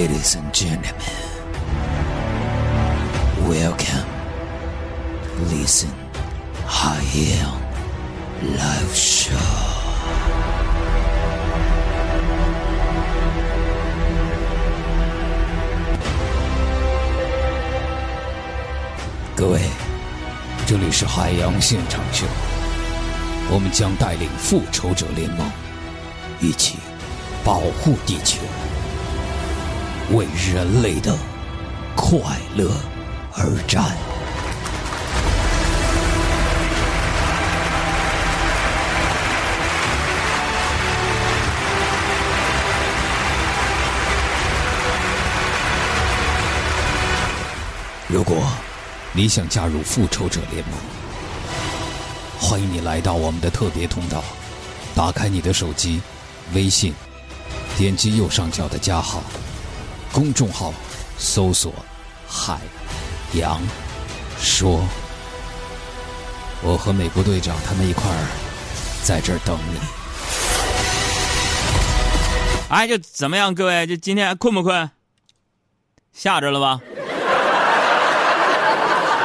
Ladies and gentlemen, welcome. Listen, I am live show. 各位，这里是海洋现场秀，我们将带领复仇者联盟一起保护地球，为人类的快乐而战。如果你想加入复仇者联盟，欢迎你来到我们的特别通道。打开你的手机，微信，点击右上角的加号，公众号搜索“海洋说”。我和美国队长他们一块儿在这儿等你。哎，这怎么样，各位？这今天困不困？吓着了吧？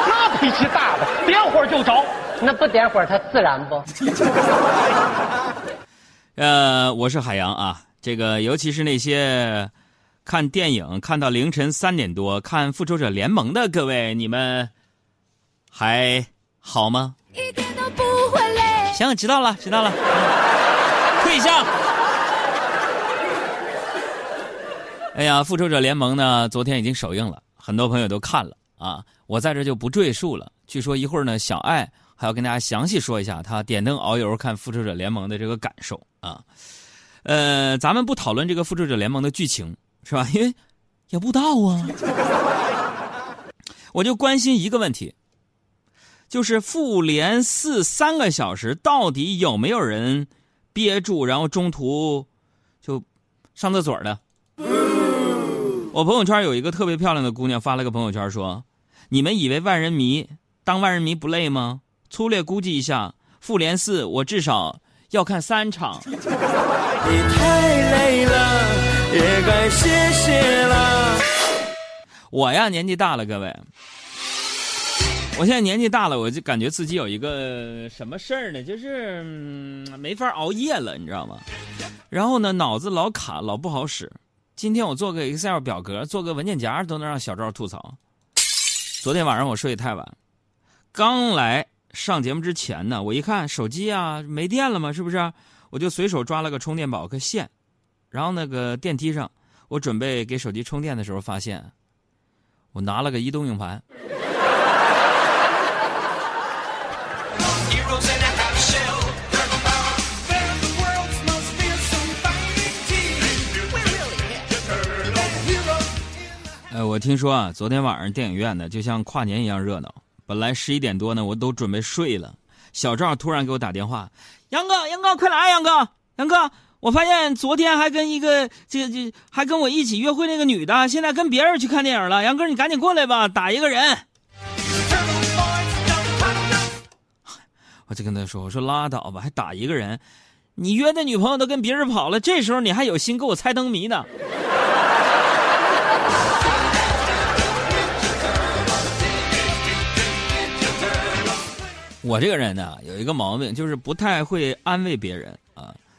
那脾气大的，点火就着。那不点火它自燃不？呃，我是海洋啊。这个尤其是那些看电影看到凌晨三点多看《复仇者联盟》的各位，你们还好吗？一点都不会累。行，知道了，知道了。退下。哎呀，《复仇者联盟》呢，昨天已经首映了，很多朋友都看了啊。我在这就不赘述了。据说一会儿呢，小爱还要跟大家详细说一下他点灯熬油看《复仇者联盟》的这个感受啊。呃，咱们不讨论这个《复仇者联盟》的剧情，是吧？因为也不知道啊。我就关心一个问题，就是复联四三个小时到底有没有人憋住，然后中途就上厕所的？我朋友圈有一个特别漂亮的姑娘发了个朋友圈说。你们以为万人迷当万人迷不累吗？粗略估计一下，复联四我至少要看三场。你太累了，也该歇歇了。我呀，年纪大了，各位，我现在年纪大了，我就感觉自己有一个什么事儿呢？就是、嗯、没法熬夜了，你知道吗？然后呢，脑子老卡，老不好使。今天我做个 Excel 表格，做个文件夹，都能让小赵吐槽。昨天晚上我睡得太晚，刚来上节目之前呢，我一看手机啊没电了嘛，是不是？我就随手抓了个充电宝个线，然后那个电梯上，我准备给手机充电的时候，发现我拿了个移动硬盘。呃，我听说啊，昨天晚上电影院呢，就像跨年一样热闹。本来十一点多呢，我都准备睡了。小赵突然给我打电话：“杨哥，杨哥，快来，杨哥，杨哥，我发现昨天还跟一个这这还跟我一起约会那个女的，现在跟别人去看电影了。杨哥，你赶紧过来吧，打一个人。”我就跟他说：“我说拉倒吧，还打一个人？你约的女朋友都跟别人跑了，这时候你还有心给我猜灯谜呢？” 我这个人呢，有一个毛病，就是不太会安慰别人。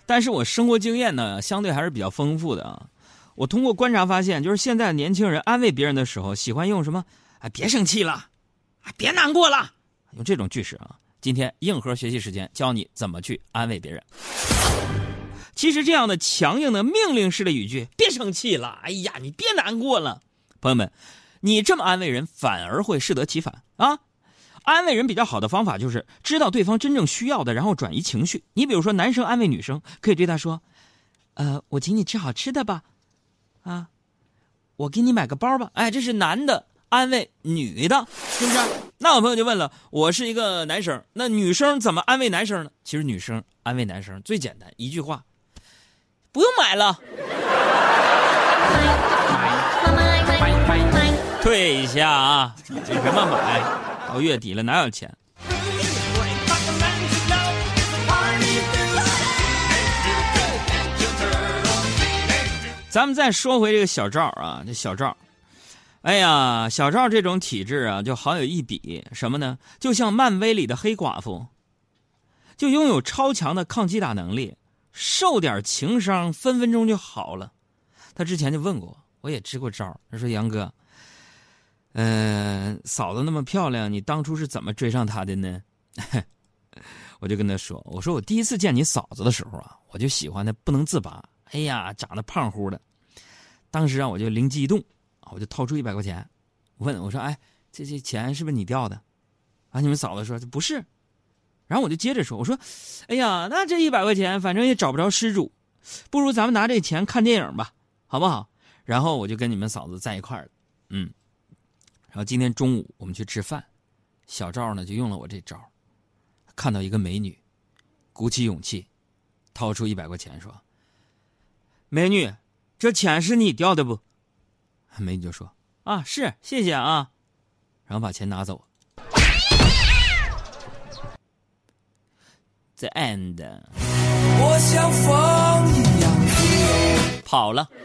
但是我生活经验呢，相对还是比较丰富的啊。我通过观察发现，就是现在年轻人安慰别人的时候，喜欢用什么？哎，别生气了，啊，别难过了，用这种句式啊。今天硬核学习时间，教你怎么去安慰别人。其实这样的强硬的命令式的语句，别生气了，哎呀，你别难过了，朋友们，你这么安慰人，反而会适得其反啊。安慰人比较好的方法就是知道对方真正需要的，然后转移情绪。你比如说，男生安慰女生，可以对她说：“呃，我请你吃好吃的吧，啊，我给你买个包吧。”哎，这是男的安慰女的，是不是？那我朋友就问了，我是一个男生，那女生怎么安慰男生呢？其实女生安慰男生最简单，一句话：不用买了，退一下啊，这什么买？到月底了，哪有钱？咱们再说回这个小赵啊，这小赵，哎呀，小赵这种体质啊，就好有一比，什么呢？就像漫威里的黑寡妇，就拥有超强的抗击打能力，受点情伤分分钟就好了。他之前就问过我，我也支过招他说：“杨哥，嗯、嫂子那么漂亮，你当初是怎么追上她的呢？” 我就跟她说：“我说我第一次见你嫂子的时候啊，我就喜欢的不能自拔。哎呀，长得胖乎的。当时啊，我就灵机一动，我就掏出一百块钱，问我说：‘哎，这这钱是不是你掉的？’啊，你们嫂子说这不是。然后我就接着说：‘我说，哎呀，那这一百块钱反正也找不着失主，不如咱们拿这钱看电影吧，好不好？’然后我就跟你们嫂子在一块儿了。嗯，后今天中午我们去吃饭，小赵呢就用了我这招。”看到一个美女，鼓起勇气，掏出一百块钱说：“美女，这钱是你掉的不？”美女就说：“啊，是，谢谢啊。”然后把钱拿走。The end。我像风一样自由。跑了。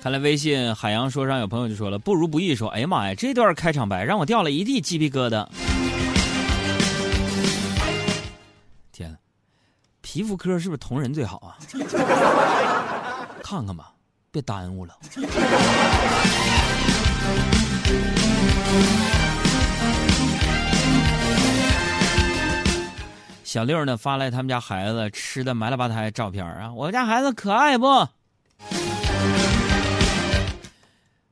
看来微信海洋说上有朋友就说了，不如不易说，哎呀妈呀，这段开场白让我掉了一地鸡皮疙瘩。天呐，皮肤科是不是同仁最好啊？看看吧，别耽误了。小六呢发来他们家孩子吃的埋了吧胎照片啊，我家孩子可爱不？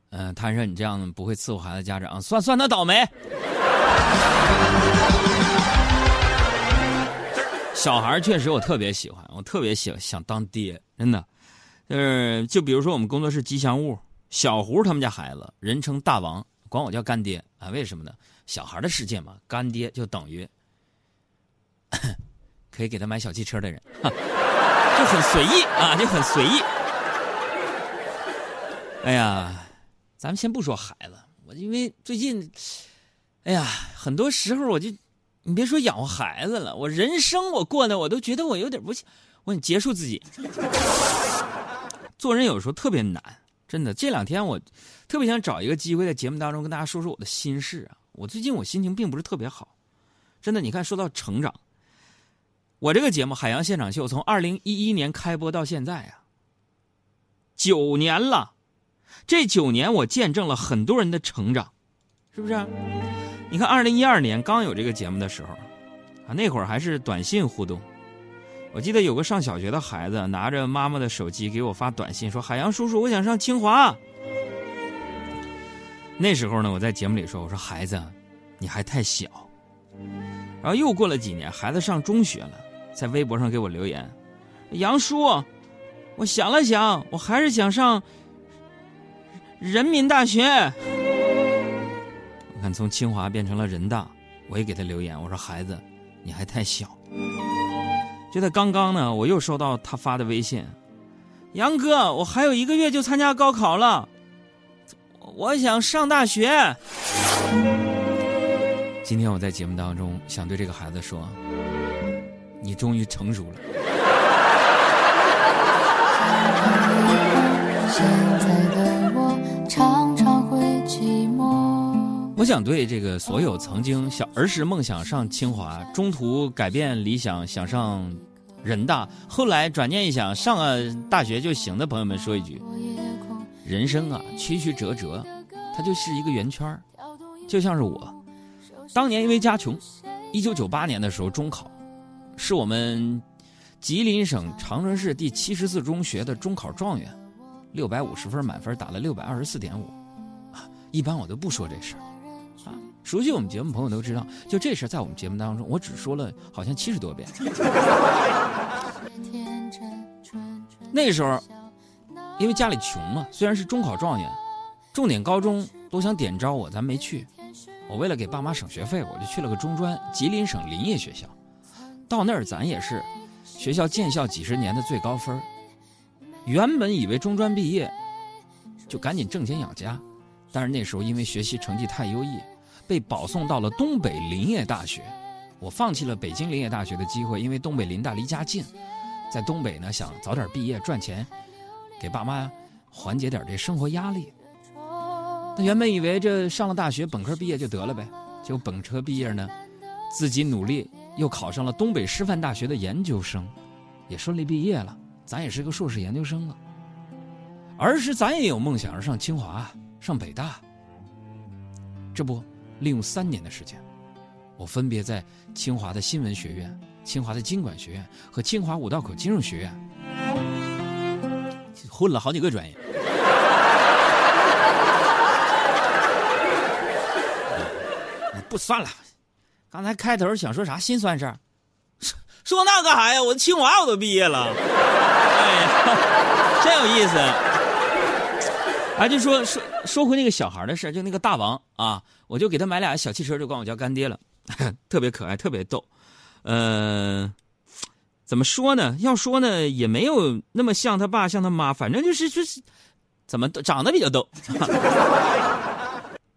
嗯，他说你这样不会伺候孩子，家长算算他倒霉。小孩确实我特别喜欢，我特别喜想当爹，真的。就是就比如说我们工作室吉祥物小胡他们家孩子，人称大王，管我叫干爹啊？为什么呢？小孩的世界嘛，干爹就等于 可以给他买小汽车的人，就很随意啊，就很随意。哎呀。咱们先不说孩子，我因为最近，哎呀，很多时候我就，你别说养活孩子了，我人生我过的我都觉得我有点不行，我得结束自己。做人有时候特别难，真的。这两天我特别想找一个机会在节目当中跟大家说说我的心事啊。我最近我心情并不是特别好，真的。你看，说到成长，我这个节目《海洋现场秀》从二零一一年开播到现在啊，九年了。这九年，我见证了很多人的成长，是不是？你看，二零一二年刚有这个节目的时候，啊，那会儿还是短信互动。我记得有个上小学的孩子拿着妈妈的手机给我发短信，说：“海洋叔叔，我想上清华。”那时候呢，我在节目里说：“我说孩子，你还太小。”然后又过了几年，孩子上中学了，在微博上给我留言：“杨叔，我想了想，我还是想上。”人民大学，我看从清华变成了人大，我也给他留言，我说孩子，你还太小。就在刚刚呢，我又收到他发的微信，杨哥，我还有一个月就参加高考了，我想上大学。今天我在节目当中想对这个孩子说，你终于成熟了。我想对这个所有曾经小儿时梦想上清华，中途改变理想想上人大，后来转念一想上个大学就行的朋友们说一句：人生啊，曲曲折折，它就是一个圆圈就像是我，当年因为家穷，一九九八年的时候中考，是我们吉林省长春市第七十四中学的中考状元，六百五十分满分打了六百二十四点五，一般我都不说这事儿。熟悉我们节目朋友都知道，就这事在我们节目当中，我只说了好像七十多遍。那时候，因为家里穷嘛，虽然是中考状元，重点高中都想点招我，咱没去。我为了给爸妈省学费，我就去了个中专，吉林省林业学校。到那儿，咱也是学校建校几十年的最高分。原本以为中专毕业就赶紧挣钱养家，但是那时候因为学习成绩太优异。被保送到了东北林业大学。我放弃了北京林业大学的机会，因为东北林大离家近，在东北呢想早点毕业赚钱，给爸妈缓解点这生活压力。那原本以为这上了大学本科毕业就得了呗，结果本科毕业呢，自己努力又考上了东北师范大学的研究生，也顺利毕业了，咱也是个硕士研究生了。儿时咱也有梦想，上清华、上北大。这不，利用三年的时间，我分别在清华的新闻学院、清华的经管学院和清华五道口金融学院混了好几个专业。不算了，刚才开头想说啥心酸事儿？说说那干啥呀？我清华我都毕业了，哎呀，真有意思。啊，就说说说回那个小孩的事就那个大王啊，我就给他买俩小汽车，就管我叫干爹了，特别可爱，特别逗。嗯，怎么说呢？要说呢，也没有那么像他爸，像他妈，反正就是就是，怎么长得比较逗。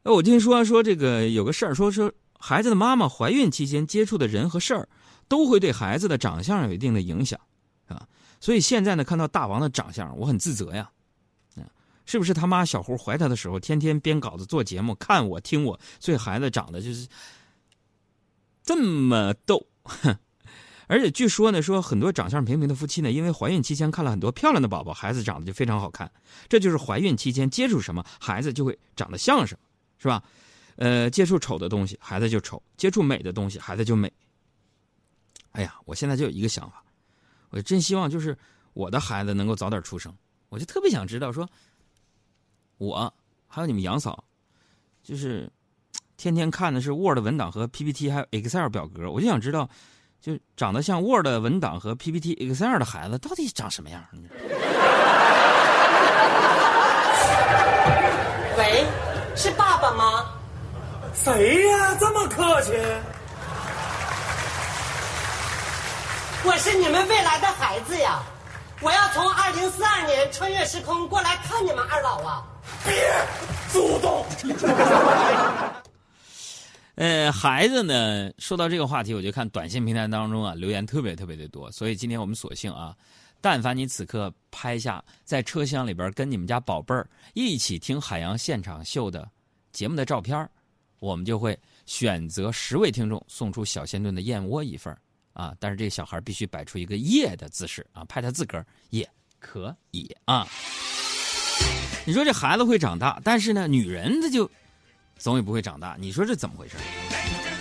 哎，我听说说这个有个事儿，说说孩子的妈妈怀孕期间接触的人和事儿，都会对孩子的长相有一定的影响，啊，所以现在呢，看到大王的长相，我很自责呀。是不是他妈小胡怀他的时候，天天编稿子做节目，看我听我，所以孩子长得就是这么逗。而且据说呢，说很多长相平平的夫妻呢，因为怀孕期间看了很多漂亮的宝宝，孩子长得就非常好看。这就是怀孕期间接触什么，孩子就会长得像什么，是吧？呃，接触丑的东西，孩子就丑；接触美的东西，孩子就美。哎呀，我现在就有一个想法，我真希望就是我的孩子能够早点出生，我就特别想知道说。我还有你们杨嫂，就是天天看的是 Word 文档和 PPT，还有 Excel 表格。我就想知道，就长得像 Word 文档和 PPT、Excel 的孩子到底长什么样？喂，是爸爸吗？谁呀？这么客气？我是你们未来的孩子呀！我要从二零四二年穿越时空过来看你们二老啊！别主动。呃，孩子呢？说到这个话题，我就看短信平台当中啊，留言特别特别的多。所以今天我们索性啊，但凡你此刻拍下在车厢里边跟你们家宝贝儿一起听海洋现场秀的节目的照片我们就会选择十位听众送出小鲜炖的燕窝一份啊。但是这个小孩必须摆出一个耶的姿势啊，拍他自个儿也可以啊。你说这孩子会长大，但是呢，女人她就总也不会长大。你说这怎么回事？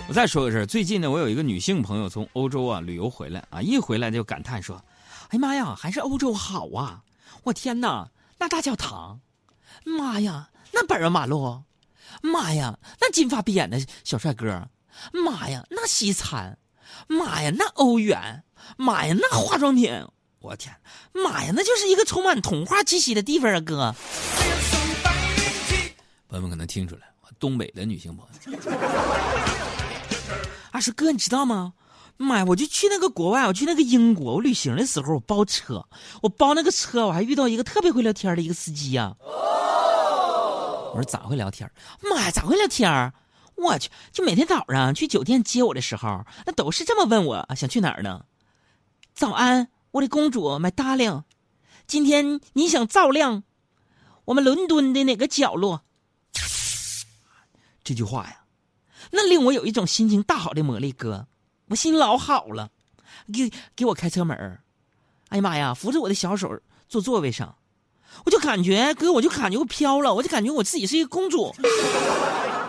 我再说个事儿，最近呢，我有一个女性朋友从欧洲啊旅游回来啊，一回来就感叹说：“哎妈呀，还是欧洲好啊！我天哪，那大教堂，妈呀，那柏油马路，妈呀，那金发碧眼的小帅哥，妈呀，那西餐，妈呀，那欧元，妈呀，那化妆品。”我天，妈呀，那就是一个充满童话气息的地方啊，哥！朋友们可能听出来，东北的女性朋友，啊，说哥，你知道吗？妈呀，我就去那个国外，我去那个英国，我旅行的时候我包车，我包那个车，我还遇到一个特别会聊天的一个司机呀。我说咋会聊天？妈呀，咋会聊天？我去，就每天早上去酒店接我的时候，那都是这么问我想去哪儿呢？早安。我的公主，My darling，今天你想照亮我们伦敦的哪个角落？这句话呀，那令我有一种心情大好的魔力，哥，我心老好了。给给我开车门哎呀妈呀，扶着我的小手坐座位上，我就感觉哥，我就感觉我飘了，我就感觉我自己是一个公主。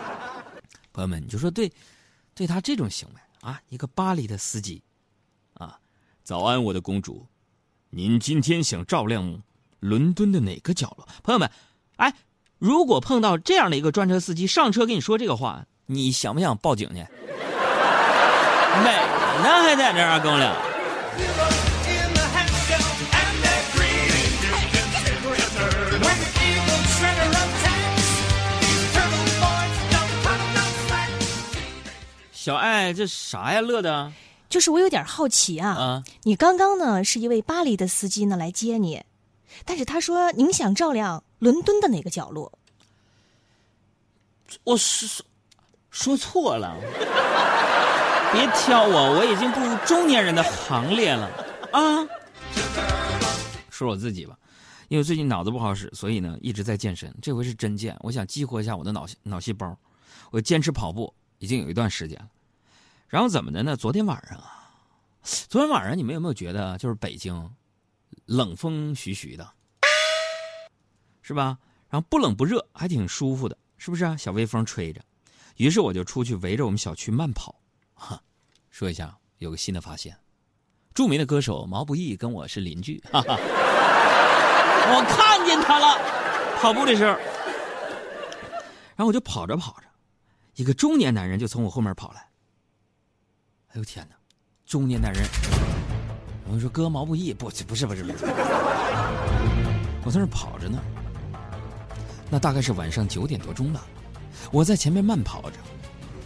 朋友们，你就说对，对他这种行为啊，一个巴黎的司机。早安，我的公主，您今天想照亮伦敦的哪个角落？朋友们，哎，如果碰到这样的一个专车司机上车跟你说这个话，你想不想报警去？美呢，还在这儿跟我俩。小爱，这啥呀？乐的。就是我有点好奇啊，啊，你刚刚呢是一位巴黎的司机呢来接你，但是他说您想照亮伦敦的哪个角落？我说说错了，别挑我，我已经步入中年人的行列了啊。说我自己吧，因为最近脑子不好使，所以呢一直在健身。这回是真健，我想激活一下我的脑脑细胞。我坚持跑步已经有一段时间了。然后怎么的呢？昨天晚上啊，昨天晚上你们有没有觉得，就是北京冷风徐徐的，是吧？然后不冷不热，还挺舒服的，是不是啊？小微风吹着。于是我就出去围着我们小区慢跑。哈，说一下有个新的发现。著名的歌手毛不易跟我是邻居，哈哈，我看见他了，跑步的时候，然后我就跑着跑着，一个中年男人就从我后面跑来。哎呦天哪，中年男人！我说哥，毛不易不不是不是不是，我在那跑着呢，那大概是晚上九点多钟吧，我在前面慢跑着，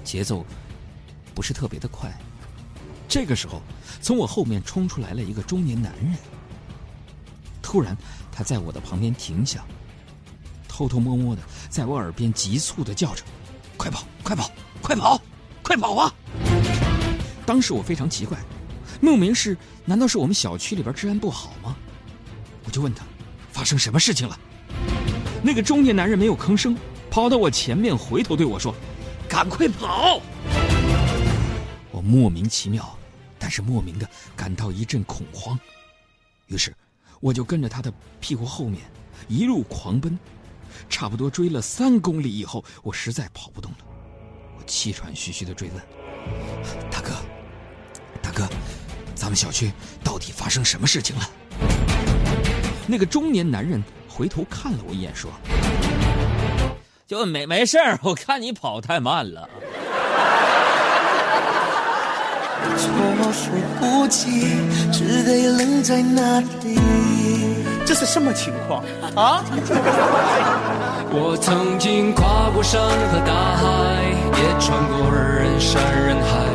节奏不是特别的快。这个时候，从我后面冲出来了一个中年男人。突然，他在我的旁边停下，偷偷摸摸的在我耳边急促的叫着：“快跑，快跑，快跑，快跑啊！”当时我非常奇怪，莫名是难道是我们小区里边治安不好吗？我就问他，发生什么事情了？那个中年男人没有吭声，跑到我前面，回头对我说：“赶快跑！”我莫名其妙，但是莫名的感到一阵恐慌，于是我就跟着他的屁股后面一路狂奔，差不多追了三公里以后，我实在跑不动了，我气喘吁吁的追问：“大哥，哥，咱们小区到底发生什么事情了？”那个中年男人回头看了我一眼，说：“就没没事儿，我看你跑太慢了。”措手不及，只得愣在那里。这是什么情况啊？我曾经跨过山和大海，也穿过人山人海。